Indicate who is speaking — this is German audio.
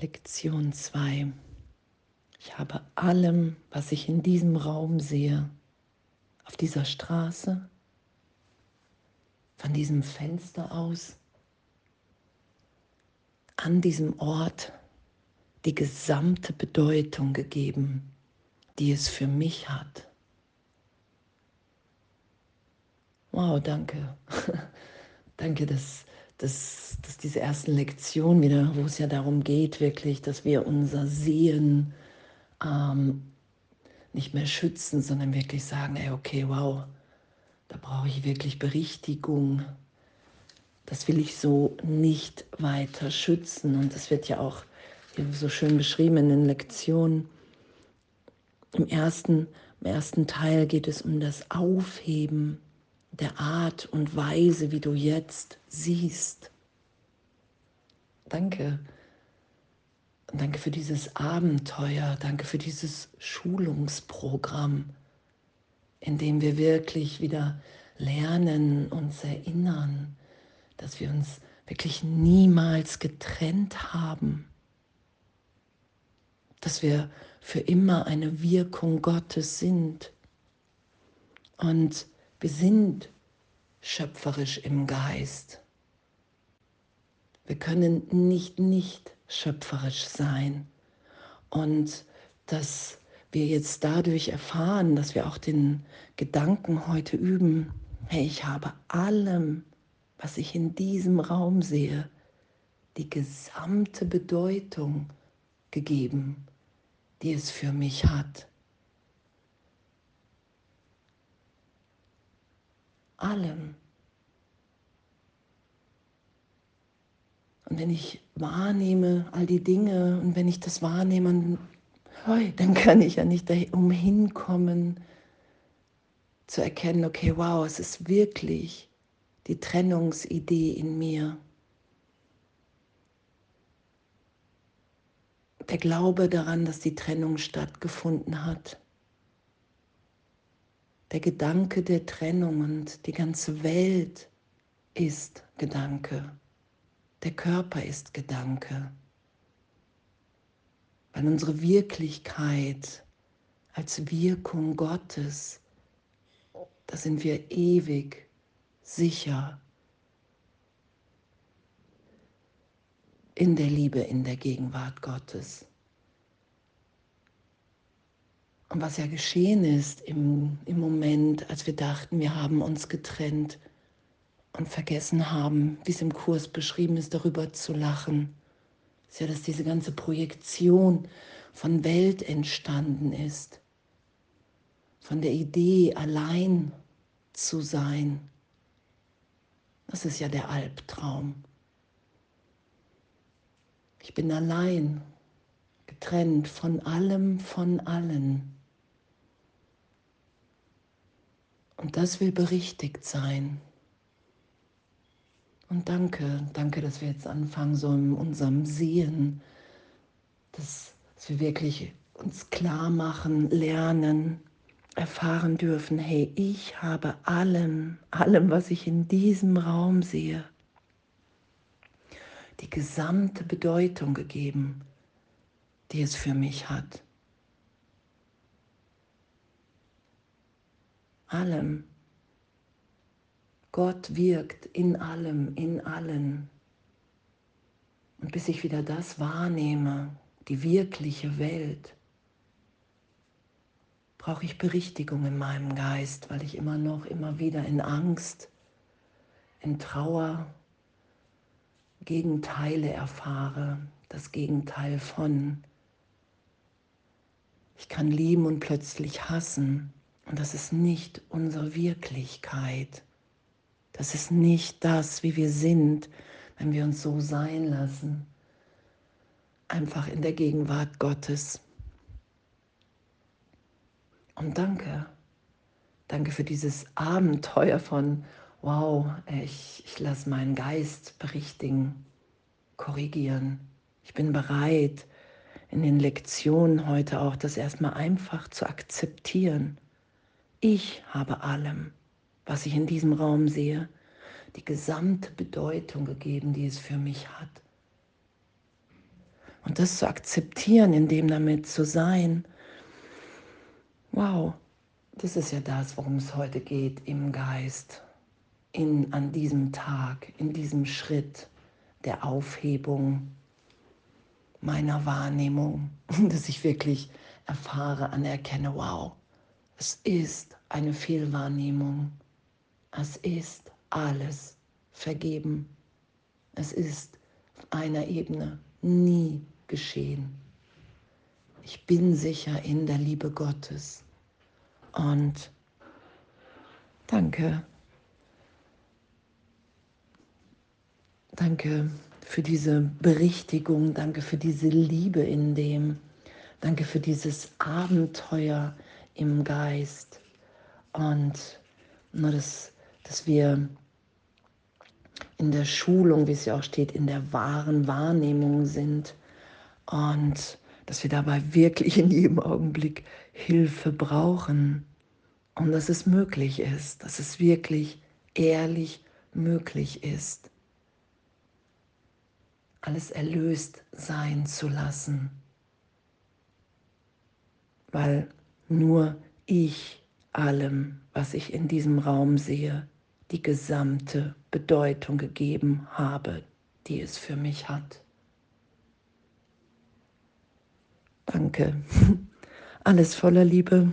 Speaker 1: Lektion 2. Ich habe allem, was ich in diesem Raum sehe, auf dieser Straße, von diesem Fenster aus, an diesem Ort die gesamte Bedeutung gegeben, die es für mich hat. Wow, danke. danke, dass, dass, dass diese ersten Lektionen wieder, wo es ja darum geht, wirklich, dass wir unser Sehen ähm, nicht mehr schützen, sondern wirklich sagen, ey, okay, wow, da brauche ich wirklich Berichtigung. Das will ich so nicht weiter schützen. Und das wird ja auch so schön beschrieben in den Lektionen. Im ersten, Im ersten Teil geht es um das Aufheben der Art und Weise, wie du jetzt siehst. Danke. Danke für dieses Abenteuer. Danke für dieses Schulungsprogramm, in dem wir wirklich wieder lernen, uns erinnern, dass wir uns wirklich niemals getrennt haben dass wir für immer eine Wirkung Gottes sind. Und wir sind schöpferisch im Geist. Wir können nicht nicht schöpferisch sein. Und dass wir jetzt dadurch erfahren, dass wir auch den Gedanken heute üben, hey, ich habe allem, was ich in diesem Raum sehe, die gesamte Bedeutung gegeben die es für mich hat. Allem. Und wenn ich wahrnehme all die Dinge und wenn ich das wahrnehme, dann kann ich ja nicht umhin kommen zu erkennen, okay, wow, es ist wirklich die Trennungsidee in mir. der Glaube daran, dass die Trennung stattgefunden hat. Der Gedanke der Trennung und die ganze Welt ist Gedanke. Der Körper ist Gedanke. Weil unsere Wirklichkeit als Wirkung Gottes, da sind wir ewig sicher in der Liebe, in der Gegenwart Gottes. Und was ja geschehen ist im, im Moment, als wir dachten, wir haben uns getrennt und vergessen haben, wie es im Kurs beschrieben ist, darüber zu lachen, ist ja, dass diese ganze Projektion von Welt entstanden ist, von der Idee, allein zu sein. Das ist ja der Albtraum. Ich bin allein, getrennt von allem, von allen. Und das will berichtigt sein. Und danke, danke, dass wir jetzt anfangen, so in unserem Sehen, dass, dass wir wirklich uns klar machen, lernen, erfahren dürfen, hey, ich habe allem, allem, was ich in diesem Raum sehe, die gesamte Bedeutung gegeben, die es für mich hat. Allem. Gott wirkt in allem, in allen. Und bis ich wieder das wahrnehme, die wirkliche Welt, brauche ich Berichtigung in meinem Geist, weil ich immer noch, immer wieder in Angst, in Trauer, Gegenteile erfahre, das Gegenteil von. Ich kann lieben und plötzlich hassen. Und das ist nicht unsere Wirklichkeit. Das ist nicht das, wie wir sind, wenn wir uns so sein lassen. Einfach in der Gegenwart Gottes. Und danke. Danke für dieses Abenteuer von wow, ich, ich lasse meinen Geist berichtigen, korrigieren. Ich bin bereit, in den Lektionen heute auch das erstmal einfach zu akzeptieren. Ich habe allem, was ich in diesem Raum sehe, die gesamte Bedeutung gegeben, die es für mich hat. Und das zu akzeptieren, in dem damit zu sein. Wow, das ist ja das, worum es heute geht im Geist. In, an diesem Tag, in diesem Schritt der Aufhebung meiner Wahrnehmung, dass ich wirklich erfahre, anerkenne, wow, es ist eine Fehlwahrnehmung. Es ist alles vergeben. Es ist auf einer Ebene nie geschehen. Ich bin sicher in der Liebe Gottes. Und danke. Danke für diese Berichtigung. Danke für diese Liebe in dem. Danke für dieses Abenteuer im Geist. Und nur, dass, dass wir in der Schulung, wie es ja auch steht, in der wahren Wahrnehmung sind und dass wir dabei wirklich in jedem Augenblick Hilfe brauchen und dass es möglich ist, dass es wirklich ehrlich möglich ist, alles erlöst sein zu lassen, weil nur ich allem, was ich in diesem Raum sehe, die gesamte Bedeutung gegeben habe, die es für mich hat. Danke. Alles voller Liebe.